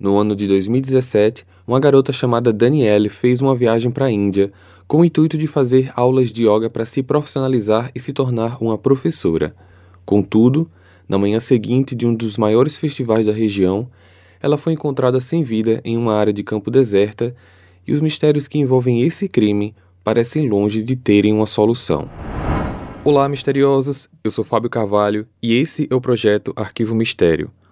No ano de 2017, uma garota chamada Danielle fez uma viagem para a Índia com o intuito de fazer aulas de yoga para se profissionalizar e se tornar uma professora. Contudo, na manhã seguinte de um dos maiores festivais da região, ela foi encontrada sem vida em uma área de campo deserta e os mistérios que envolvem esse crime parecem longe de terem uma solução. Olá, misteriosos! Eu sou Fábio Carvalho e esse é o projeto Arquivo Mistério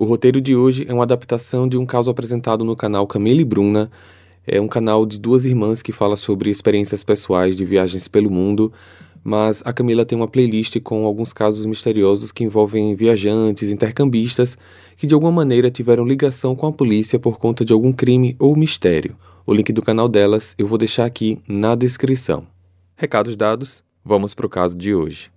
O roteiro de hoje é uma adaptação de um caso apresentado no canal Camille Bruna. É um canal de duas irmãs que fala sobre experiências pessoais de viagens pelo mundo, mas a Camila tem uma playlist com alguns casos misteriosos que envolvem viajantes, intercambistas que de alguma maneira tiveram ligação com a polícia por conta de algum crime ou mistério. O link do canal delas eu vou deixar aqui na descrição. Recados dados, vamos para o caso de hoje.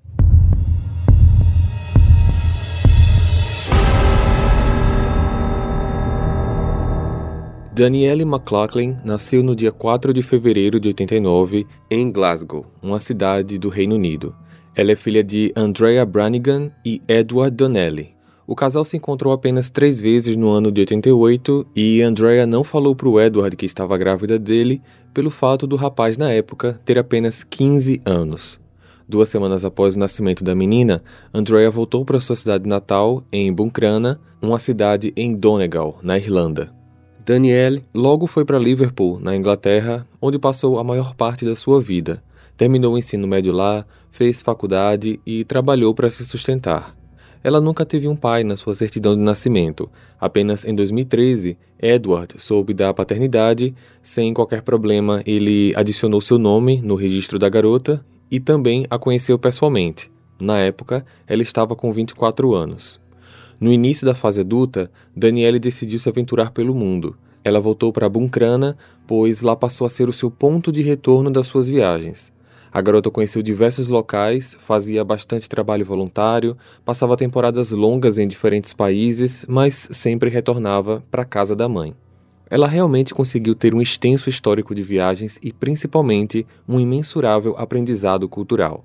Danielle McLaughlin nasceu no dia 4 de fevereiro de 89 em Glasgow, uma cidade do Reino Unido. Ela é filha de Andrea Branigan e Edward Donnelly. O casal se encontrou apenas três vezes no ano de 88 e Andrea não falou para o Edward que estava grávida dele pelo fato do rapaz na época ter apenas 15 anos. Duas semanas após o nascimento da menina, Andrea voltou para sua cidade natal, em Buncrana, uma cidade em Donegal, na Irlanda. Danielle logo foi para Liverpool, na Inglaterra, onde passou a maior parte da sua vida. Terminou o ensino médio lá, fez faculdade e trabalhou para se sustentar. Ela nunca teve um pai na sua certidão de nascimento. Apenas em 2013, Edward soube da paternidade. Sem qualquer problema, ele adicionou seu nome no registro da garota e também a conheceu pessoalmente. Na época, ela estava com 24 anos. No início da fase adulta, Danielle decidiu se aventurar pelo mundo. Ela voltou para Buncrana, pois lá passou a ser o seu ponto de retorno das suas viagens. A garota conheceu diversos locais, fazia bastante trabalho voluntário, passava temporadas longas em diferentes países, mas sempre retornava para a casa da mãe. Ela realmente conseguiu ter um extenso histórico de viagens e, principalmente, um imensurável aprendizado cultural.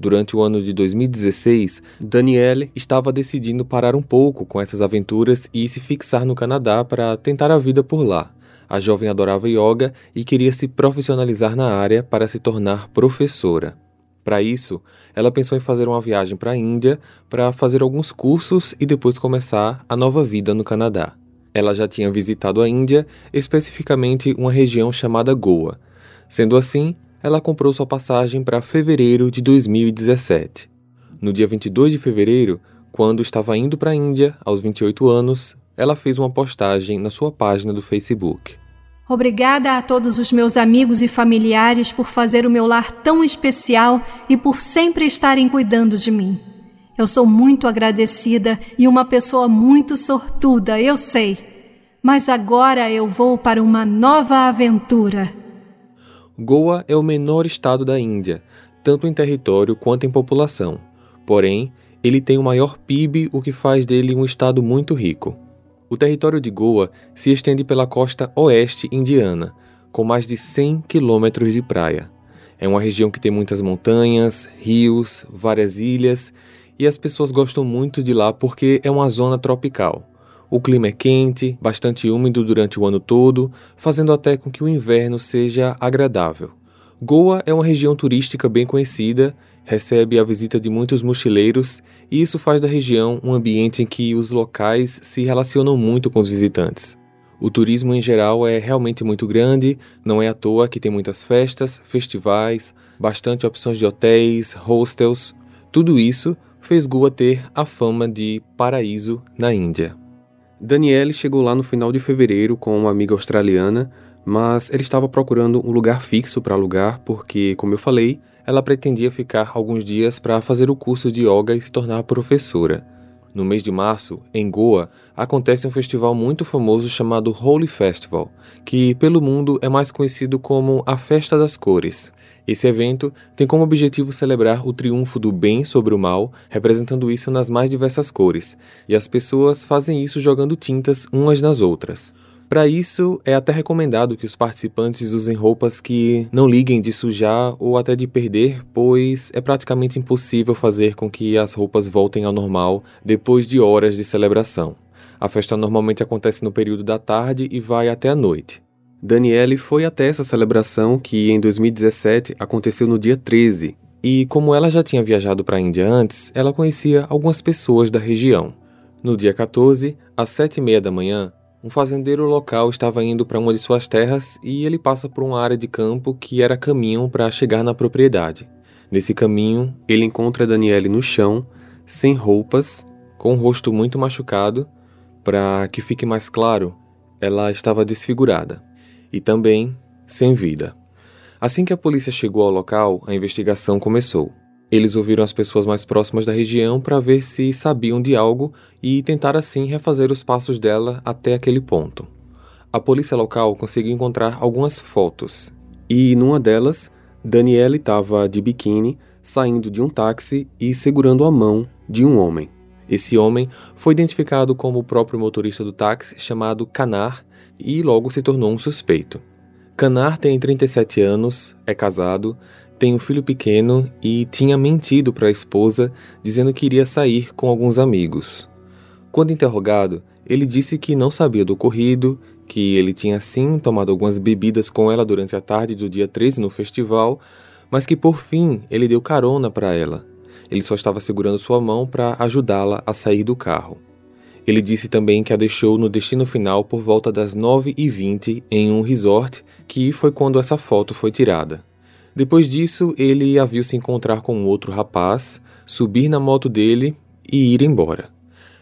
Durante o ano de 2016, Danielle estava decidindo parar um pouco com essas aventuras e se fixar no Canadá para tentar a vida por lá. A jovem adorava yoga e queria se profissionalizar na área para se tornar professora. Para isso, ela pensou em fazer uma viagem para a Índia para fazer alguns cursos e depois começar a nova vida no Canadá. Ela já tinha visitado a Índia, especificamente uma região chamada Goa. Sendo assim, ela comprou sua passagem para fevereiro de 2017. No dia 22 de fevereiro, quando estava indo para a Índia, aos 28 anos, ela fez uma postagem na sua página do Facebook. Obrigada a todos os meus amigos e familiares por fazer o meu lar tão especial e por sempre estarem cuidando de mim. Eu sou muito agradecida e uma pessoa muito sortuda, eu sei. Mas agora eu vou para uma nova aventura. Goa é o menor estado da Índia, tanto em território quanto em população. Porém, ele tem o maior PIB, o que faz dele um estado muito rico. O território de Goa se estende pela costa oeste indiana, com mais de 100 quilômetros de praia. É uma região que tem muitas montanhas, rios, várias ilhas, e as pessoas gostam muito de lá porque é uma zona tropical. O clima é quente, bastante úmido durante o ano todo, fazendo até com que o inverno seja agradável. Goa é uma região turística bem conhecida, recebe a visita de muitos mochileiros e isso faz da região um ambiente em que os locais se relacionam muito com os visitantes. O turismo em geral é realmente muito grande, não é à toa que tem muitas festas, festivais, bastante opções de hotéis, hostels. Tudo isso fez Goa ter a fama de paraíso na Índia. Danielle chegou lá no final de fevereiro com uma amiga australiana, mas ele estava procurando um lugar fixo para alugar porque, como eu falei, ela pretendia ficar alguns dias para fazer o curso de yoga e se tornar professora. No mês de março, em Goa, acontece um festival muito famoso chamado Holy Festival, que pelo mundo é mais conhecido como a Festa das Cores. Esse evento tem como objetivo celebrar o triunfo do bem sobre o mal, representando isso nas mais diversas cores, e as pessoas fazem isso jogando tintas umas nas outras. Para isso, é até recomendado que os participantes usem roupas que não liguem de sujar ou até de perder, pois é praticamente impossível fazer com que as roupas voltem ao normal depois de horas de celebração. A festa normalmente acontece no período da tarde e vai até a noite. Daniele foi até essa celebração que em 2017 aconteceu no dia 13, e como ela já tinha viajado para a Índia antes, ela conhecia algumas pessoas da região. No dia 14, às sete e meia da manhã, um fazendeiro local estava indo para uma de suas terras e ele passa por uma área de campo que era caminho para chegar na propriedade. Nesse caminho, ele encontra Daniele no chão, sem roupas, com o rosto muito machucado. Para que fique mais claro, ela estava desfigurada e também sem vida. Assim que a polícia chegou ao local, a investigação começou. Eles ouviram as pessoas mais próximas da região para ver se sabiam de algo e tentar assim refazer os passos dela até aquele ponto. A polícia local conseguiu encontrar algumas fotos e numa delas, Daniele estava de biquíni, saindo de um táxi e segurando a mão de um homem. Esse homem foi identificado como o próprio motorista do táxi chamado Canar e logo se tornou um suspeito. Canar tem 37 anos, é casado, tem um filho pequeno e tinha mentido para a esposa dizendo que iria sair com alguns amigos. Quando interrogado, ele disse que não sabia do ocorrido, que ele tinha sim tomado algumas bebidas com ela durante a tarde do dia 13 no festival, mas que por fim ele deu carona para ela. Ele só estava segurando sua mão para ajudá-la a sair do carro. Ele disse também que a deixou no destino final por volta das 9h20 em um resort, que foi quando essa foto foi tirada. Depois disso, ele a viu se encontrar com um outro rapaz, subir na moto dele e ir embora.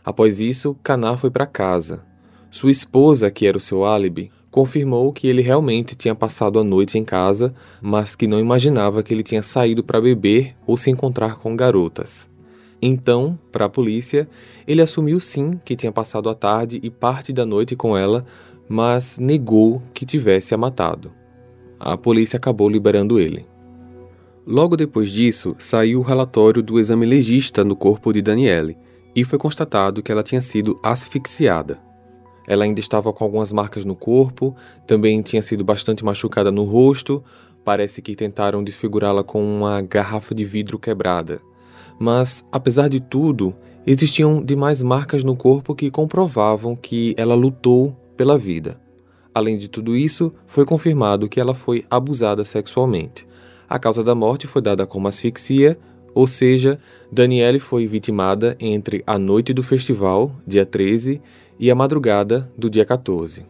Após isso, Caná foi para casa. Sua esposa, que era o seu álibi, confirmou que ele realmente tinha passado a noite em casa, mas que não imaginava que ele tinha saído para beber ou se encontrar com garotas. Então, para a polícia, ele assumiu sim que tinha passado a tarde e parte da noite com ela, mas negou que tivesse a matado a polícia acabou liberando ele. Logo depois disso, saiu o relatório do exame legista no corpo de Daniele e foi constatado que ela tinha sido asfixiada. Ela ainda estava com algumas marcas no corpo, também tinha sido bastante machucada no rosto, parece que tentaram desfigurá-la com uma garrafa de vidro quebrada. Mas, apesar de tudo, existiam demais marcas no corpo que comprovavam que ela lutou pela vida. Além de tudo isso, foi confirmado que ela foi abusada sexualmente. A causa da morte foi dada como asfixia, ou seja, Daniele foi vitimada entre a noite do festival, dia 13, e a madrugada do dia 14.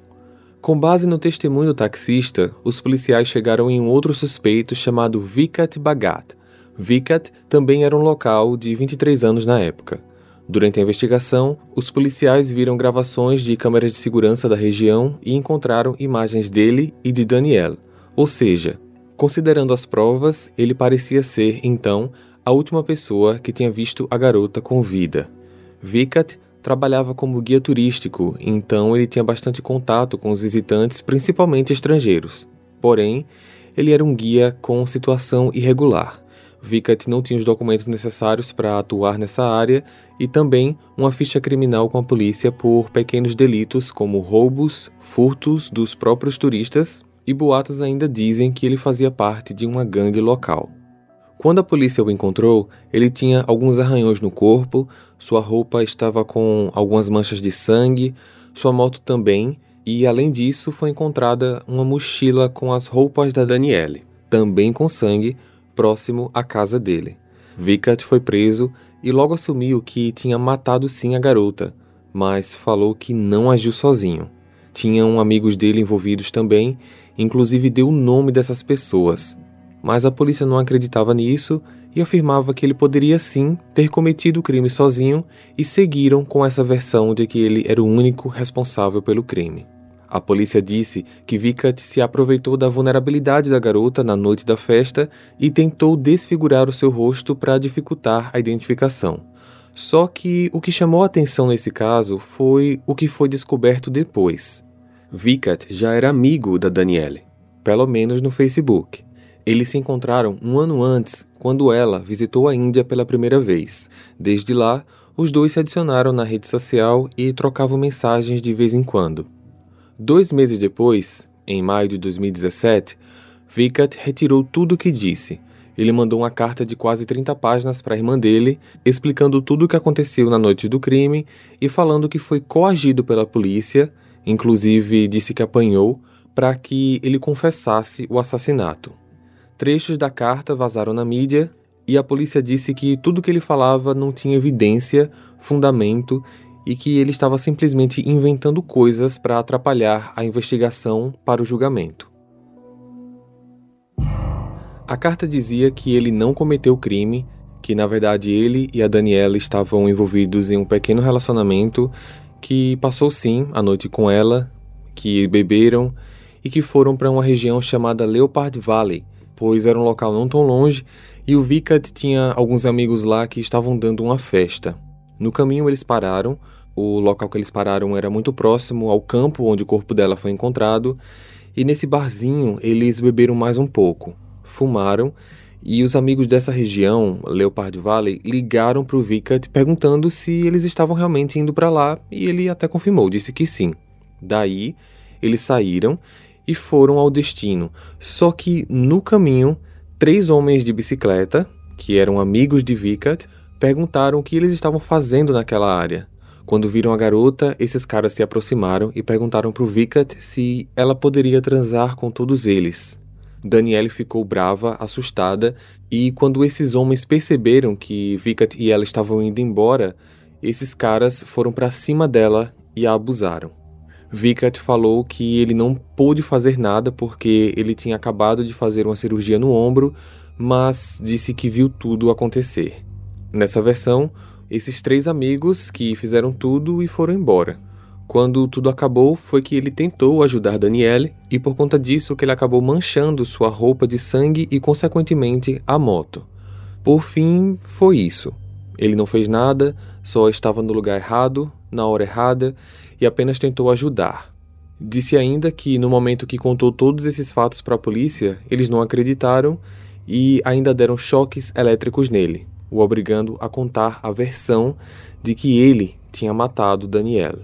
Com base no testemunho do taxista, os policiais chegaram em um outro suspeito chamado Vikat Bhagat. Vikat também era um local de 23 anos na época. Durante a investigação, os policiais viram gravações de câmeras de segurança da região e encontraram imagens dele e de Daniel. Ou seja, considerando as provas, ele parecia ser, então, a última pessoa que tinha visto a garota com vida. Vikat trabalhava como guia turístico, então ele tinha bastante contato com os visitantes, principalmente estrangeiros. Porém, ele era um guia com situação irregular. Vicat não tinha os documentos necessários para atuar nessa área e também uma ficha criminal com a polícia por pequenos delitos como roubos, furtos dos próprios turistas e boatos ainda dizem que ele fazia parte de uma gangue local. Quando a polícia o encontrou, ele tinha alguns arranhões no corpo, sua roupa estava com algumas manchas de sangue, sua moto também, e além disso foi encontrada uma mochila com as roupas da Daniele, também com sangue, próximo à casa dele. Vicat foi preso e logo assumiu que tinha matado sim a garota, mas falou que não agiu sozinho. Tinham amigos dele envolvidos também, inclusive deu o nome dessas pessoas. Mas a polícia não acreditava nisso e afirmava que ele poderia sim ter cometido o crime sozinho e seguiram com essa versão de que ele era o único responsável pelo crime. A polícia disse que Vicat se aproveitou da vulnerabilidade da garota na noite da festa e tentou desfigurar o seu rosto para dificultar a identificação. Só que o que chamou a atenção nesse caso foi o que foi descoberto depois. Vicat já era amigo da Danielle, pelo menos no Facebook. Eles se encontraram um ano antes, quando ela visitou a Índia pela primeira vez. Desde lá, os dois se adicionaram na rede social e trocavam mensagens de vez em quando. Dois meses depois, em maio de 2017, Vicat retirou tudo o que disse. Ele mandou uma carta de quase 30 páginas para a irmã dele, explicando tudo o que aconteceu na noite do crime e falando que foi coagido pela polícia, inclusive disse que apanhou, para que ele confessasse o assassinato. Trechos da carta vazaram na mídia e a polícia disse que tudo que ele falava não tinha evidência, fundamento e que ele estava simplesmente inventando coisas para atrapalhar a investigação para o julgamento. A carta dizia que ele não cometeu crime, que na verdade ele e a Daniela estavam envolvidos em um pequeno relacionamento que passou sim a noite com ela, que beberam e que foram para uma região chamada Leopard Valley, pois era um local não tão longe e o Vicat tinha alguns amigos lá que estavam dando uma festa. No caminho eles pararam, o local que eles pararam era muito próximo ao campo onde o corpo dela foi encontrado, e nesse barzinho eles beberam mais um pouco, fumaram e os amigos dessa região, Leopard Valley, ligaram para o Vicat perguntando se eles estavam realmente indo para lá e ele até confirmou, disse que sim. Daí eles saíram e foram ao destino. Só que no caminho, três homens de bicicleta, que eram amigos de Vicat, perguntaram o que eles estavam fazendo naquela área. Quando viram a garota, esses caras se aproximaram e perguntaram para o Vicat se ela poderia transar com todos eles. Danielle ficou brava, assustada, e quando esses homens perceberam que Vicat e ela estavam indo embora, esses caras foram para cima dela e a abusaram. Vicat falou que ele não pôde fazer nada porque ele tinha acabado de fazer uma cirurgia no ombro, mas disse que viu tudo acontecer. Nessa versão, esses três amigos que fizeram tudo e foram embora. Quando tudo acabou, foi que ele tentou ajudar Danielle e por conta disso que ele acabou manchando sua roupa de sangue e consequentemente a moto. Por fim, foi isso. Ele não fez nada, só estava no lugar errado, na hora errada e apenas tentou ajudar. Disse ainda que no momento que contou todos esses fatos para a polícia, eles não acreditaram e ainda deram choques elétricos nele, o obrigando a contar a versão de que ele tinha matado Daniel.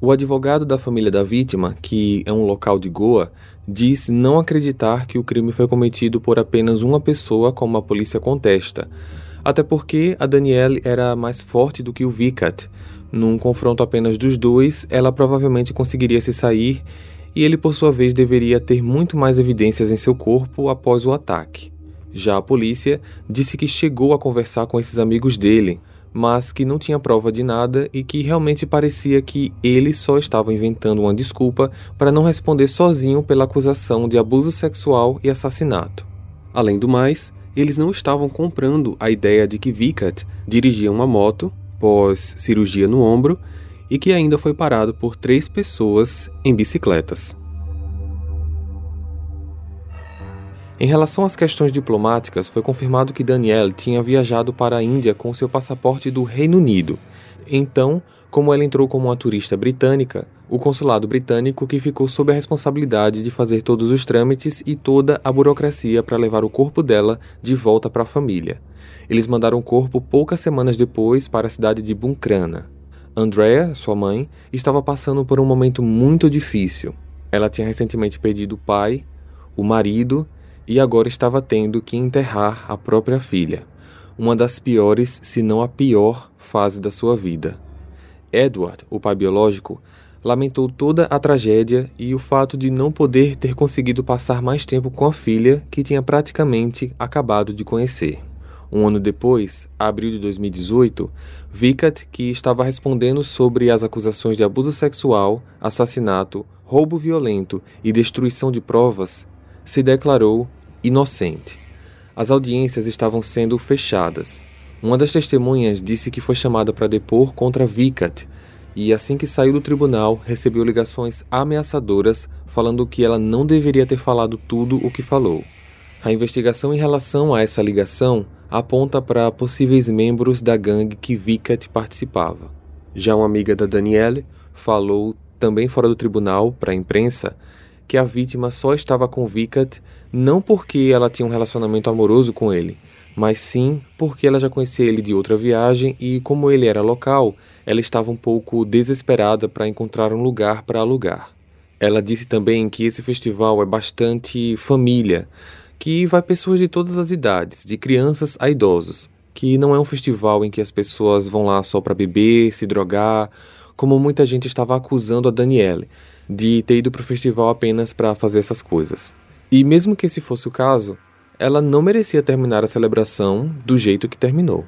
O advogado da família da vítima, que é um local de Goa, diz não acreditar que o crime foi cometido por apenas uma pessoa, como a polícia contesta, até porque a Danielle era mais forte do que o Vicat, num confronto apenas dos dois, ela provavelmente conseguiria se sair e ele, por sua vez, deveria ter muito mais evidências em seu corpo após o ataque. Já a polícia disse que chegou a conversar com esses amigos dele, mas que não tinha prova de nada e que realmente parecia que ele só estava inventando uma desculpa para não responder sozinho pela acusação de abuso sexual e assassinato. Além do mais, eles não estavam comprando a ideia de que Vicat dirigia uma moto pós cirurgia no ombro e que ainda foi parado por três pessoas em bicicletas. Em relação às questões diplomáticas, foi confirmado que Danielle tinha viajado para a Índia com seu passaporte do Reino Unido. Então, como ela entrou como uma turista britânica, o consulado britânico que ficou sob a responsabilidade de fazer todos os trâmites e toda a burocracia para levar o corpo dela de volta para a família. Eles mandaram o corpo poucas semanas depois para a cidade de Bunkrana. Andrea, sua mãe, estava passando por um momento muito difícil. Ela tinha recentemente perdido o pai, o marido e agora estava tendo que enterrar a própria filha. Uma das piores, se não a pior, fase da sua vida. Edward, o pai biológico, lamentou toda a tragédia e o fato de não poder ter conseguido passar mais tempo com a filha que tinha praticamente acabado de conhecer. Um ano depois, abril de 2018, Vicat, que estava respondendo sobre as acusações de abuso sexual, assassinato, roubo violento e destruição de provas, se declarou inocente. As audiências estavam sendo fechadas. Uma das testemunhas disse que foi chamada para depor contra Vicat e, assim que saiu do tribunal, recebeu ligações ameaçadoras falando que ela não deveria ter falado tudo o que falou. A investigação em relação a essa ligação aponta para possíveis membros da gangue que Vicat participava. Já uma amiga da Danielle falou, também fora do tribunal, para a imprensa, que a vítima só estava com Vicat não porque ela tinha um relacionamento amoroso com ele, mas sim porque ela já conhecia ele de outra viagem e, como ele era local, ela estava um pouco desesperada para encontrar um lugar para alugar. Ela disse também que esse festival é bastante família, que vai pessoas de todas as idades, de crianças a idosos, que não é um festival em que as pessoas vão lá só para beber, se drogar, como muita gente estava acusando a Danielle de ter ido para o festival apenas para fazer essas coisas. E mesmo que esse fosse o caso, ela não merecia terminar a celebração do jeito que terminou.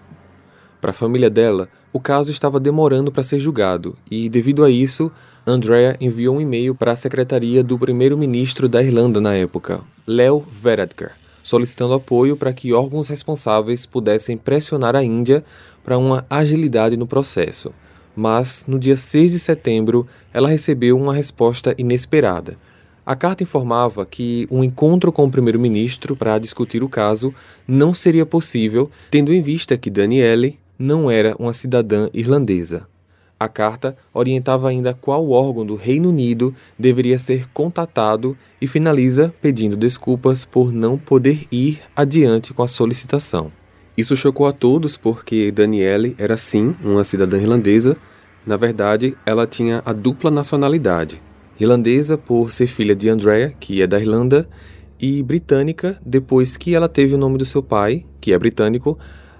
Para a família dela, o caso estava demorando para ser julgado e, devido a isso, Andrea enviou um e-mail para a secretaria do primeiro-ministro da Irlanda na época, Leo Varadkar, solicitando apoio para que órgãos responsáveis pudessem pressionar a Índia para uma agilidade no processo. Mas, no dia 6 de setembro, ela recebeu uma resposta inesperada. A carta informava que um encontro com o primeiro-ministro para discutir o caso não seria possível, tendo em vista que Danielle não era uma cidadã irlandesa. A carta orientava ainda qual órgão do Reino Unido deveria ser contatado e finaliza pedindo desculpas por não poder ir adiante com a solicitação. Isso chocou a todos porque Danielle era sim uma cidadã irlandesa. Na verdade, ela tinha a dupla nacionalidade: irlandesa por ser filha de Andrea, que é da Irlanda, e britânica depois que ela teve o nome do seu pai, que é britânico,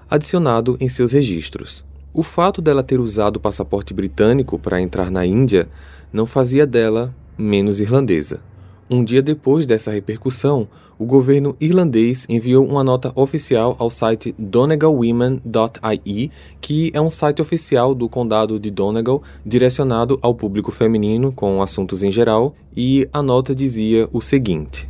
adicionado em seus registros. O fato dela ter usado o passaporte britânico para entrar na Índia não fazia dela menos irlandesa. Um dia depois dessa repercussão, o governo irlandês enviou uma nota oficial ao site donegalwomen.ie, que é um site oficial do condado de Donegal, direcionado ao público feminino com assuntos em geral, e a nota dizia o seguinte: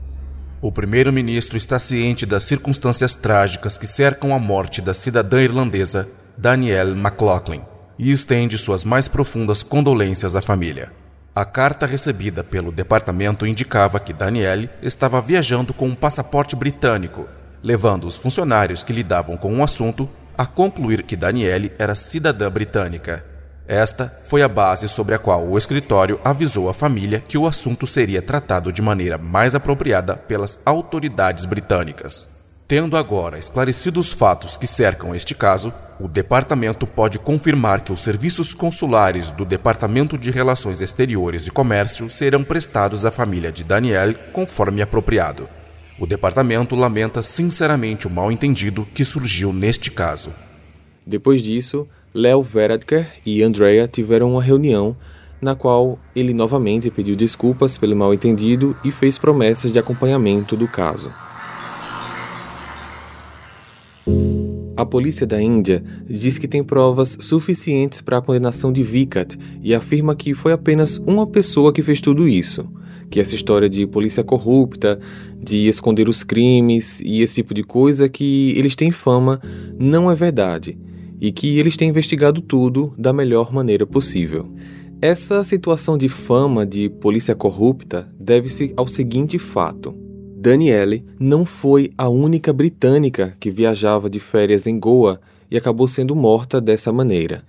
O primeiro-ministro está ciente das circunstâncias trágicas que cercam a morte da cidadã irlandesa Danielle McLaughlin e estende suas mais profundas condolências à família. A carta recebida pelo departamento indicava que Danielle estava viajando com um passaporte britânico, levando os funcionários que lidavam com o assunto a concluir que Danielle era cidadã britânica. Esta foi a base sobre a qual o escritório avisou a família que o assunto seria tratado de maneira mais apropriada pelas autoridades britânicas. Tendo agora esclarecido os fatos que cercam este caso, o departamento pode confirmar que os serviços consulares do Departamento de Relações Exteriores e Comércio serão prestados à família de Daniel conforme apropriado. O departamento lamenta sinceramente o mal-entendido que surgiu neste caso. Depois disso, Leo Varadkar e Andrea tiveram uma reunião na qual ele novamente pediu desculpas pelo mal-entendido e fez promessas de acompanhamento do caso. A polícia da Índia diz que tem provas suficientes para a condenação de Vikat e afirma que foi apenas uma pessoa que fez tudo isso. Que essa história de polícia corrupta, de esconder os crimes e esse tipo de coisa que eles têm fama não é verdade e que eles têm investigado tudo da melhor maneira possível. Essa situação de fama de polícia corrupta deve-se ao seguinte fato. Danielle não foi a única britânica que viajava de férias em Goa e acabou sendo morta dessa maneira.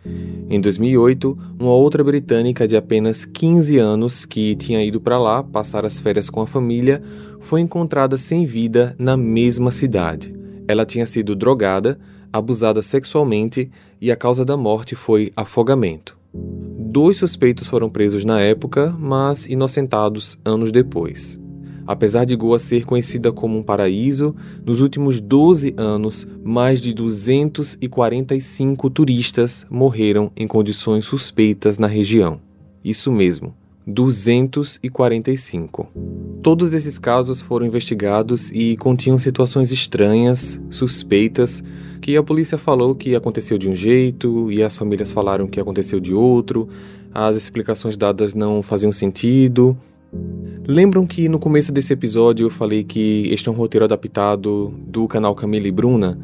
Em 2008, uma outra britânica de apenas 15 anos que tinha ido para lá passar as férias com a família foi encontrada sem vida na mesma cidade. Ela tinha sido drogada, abusada sexualmente e a causa da morte foi afogamento. Dois suspeitos foram presos na época, mas inocentados anos depois. Apesar de Goa ser conhecida como um paraíso, nos últimos 12 anos, mais de 245 turistas morreram em condições suspeitas na região. Isso mesmo, 245. Todos esses casos foram investigados e continham situações estranhas, suspeitas, que a polícia falou que aconteceu de um jeito e as famílias falaram que aconteceu de outro, as explicações dadas não faziam sentido. Lembram que no começo desse episódio eu falei que este é um roteiro adaptado do canal Camila e Bruna?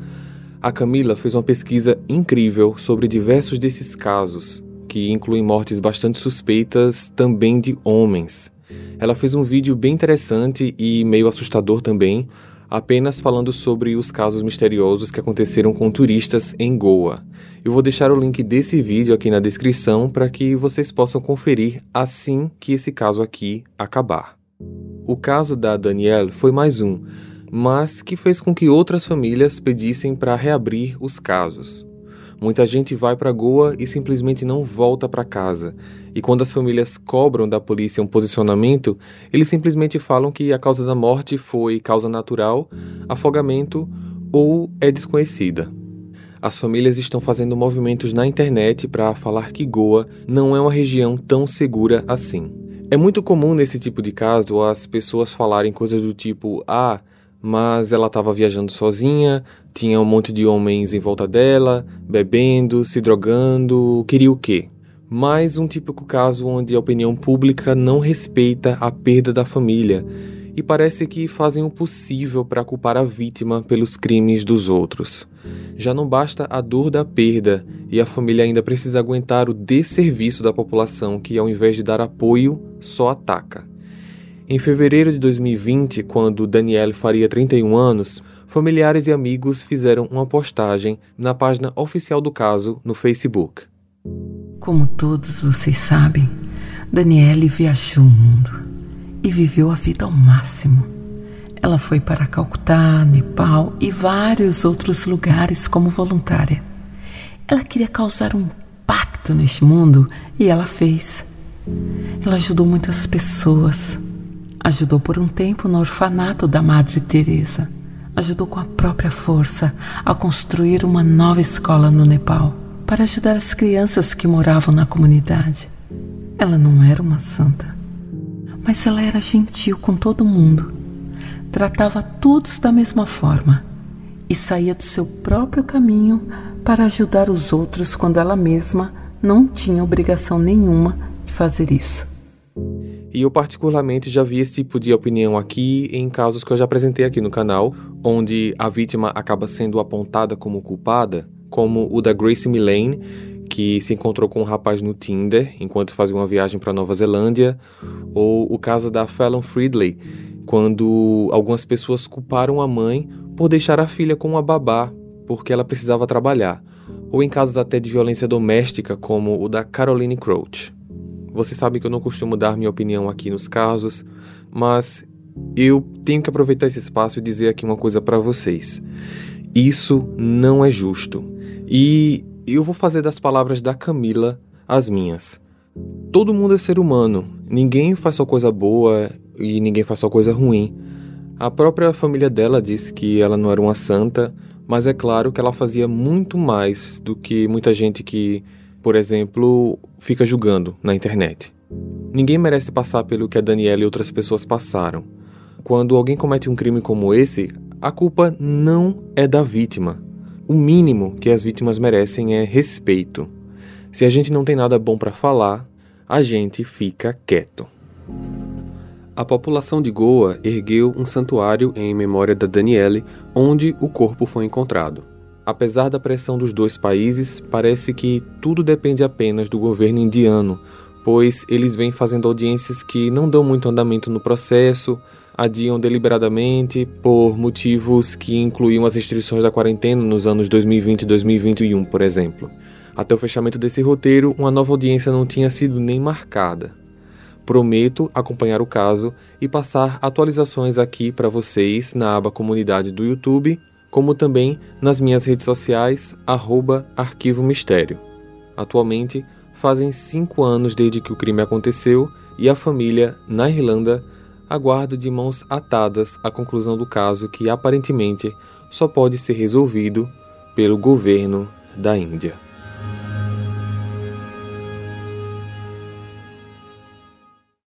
A Camila fez uma pesquisa incrível sobre diversos desses casos, que incluem mortes bastante suspeitas também de homens. Ela fez um vídeo bem interessante e meio assustador também, apenas falando sobre os casos misteriosos que aconteceram com turistas em Goa. Eu vou deixar o link desse vídeo aqui na descrição para que vocês possam conferir assim que esse caso aqui acabar. O caso da Danielle foi mais um, mas que fez com que outras famílias pedissem para reabrir os casos. Muita gente vai para Goa e simplesmente não volta para casa. E quando as famílias cobram da polícia um posicionamento, eles simplesmente falam que a causa da morte foi causa natural, afogamento ou é desconhecida. As famílias estão fazendo movimentos na internet para falar que Goa não é uma região tão segura assim. É muito comum nesse tipo de caso as pessoas falarem coisas do tipo: ah, mas ela estava viajando sozinha, tinha um monte de homens em volta dela, bebendo, se drogando, queria o quê? Mais um típico caso onde a opinião pública não respeita a perda da família e parece que fazem o possível para culpar a vítima pelos crimes dos outros. Já não basta a dor da perda e a família ainda precisa aguentar o desserviço da população que, ao invés de dar apoio, só ataca. Em fevereiro de 2020, quando Danielle faria 31 anos, familiares e amigos fizeram uma postagem na página oficial do caso no Facebook. Como todos vocês sabem, Danielle viajou o mundo e viveu a vida ao máximo. Ela foi para Calcutá, Nepal e vários outros lugares como voluntária. Ela queria causar um impacto neste mundo e ela fez. Ela ajudou muitas pessoas Ajudou por um tempo no orfanato da Madre Teresa. Ajudou com a própria força a construir uma nova escola no Nepal para ajudar as crianças que moravam na comunidade. Ela não era uma santa, mas ela era gentil com todo mundo. Tratava todos da mesma forma e saía do seu próprio caminho para ajudar os outros quando ela mesma não tinha obrigação nenhuma de fazer isso. E eu particularmente já vi esse tipo de opinião aqui em casos que eu já apresentei aqui no canal, onde a vítima acaba sendo apontada como culpada, como o da Grace Millane, que se encontrou com um rapaz no Tinder enquanto fazia uma viagem para Nova Zelândia, ou o caso da Fallon Fridley, quando algumas pessoas culparam a mãe por deixar a filha com uma babá porque ela precisava trabalhar, ou em casos até de violência doméstica, como o da Caroline Crouch. Você sabe que eu não costumo dar minha opinião aqui nos casos, mas eu tenho que aproveitar esse espaço e dizer aqui uma coisa para vocês. Isso não é justo. E eu vou fazer das palavras da Camila as minhas. Todo mundo é ser humano. Ninguém faz só coisa boa e ninguém faz só coisa ruim. A própria família dela disse que ela não era uma santa, mas é claro que ela fazia muito mais do que muita gente que por exemplo, fica julgando na internet. Ninguém merece passar pelo que a Daniela e outras pessoas passaram. Quando alguém comete um crime como esse, a culpa não é da vítima. O mínimo que as vítimas merecem é respeito. Se a gente não tem nada bom para falar, a gente fica quieto. A população de Goa ergueu um santuário em memória da Daniele, onde o corpo foi encontrado. Apesar da pressão dos dois países, parece que tudo depende apenas do governo indiano, pois eles vêm fazendo audiências que não dão muito andamento no processo, adiam deliberadamente por motivos que incluíam as restrições da quarentena nos anos 2020 e 2021, por exemplo. Até o fechamento desse roteiro, uma nova audiência não tinha sido nem marcada. Prometo acompanhar o caso e passar atualizações aqui para vocês na aba comunidade do YouTube como também nas minhas redes sociais, arroba Arquivo Mistério. Atualmente, fazem cinco anos desde que o crime aconteceu e a família, na Irlanda, aguarda de mãos atadas a conclusão do caso que aparentemente só pode ser resolvido pelo governo da Índia.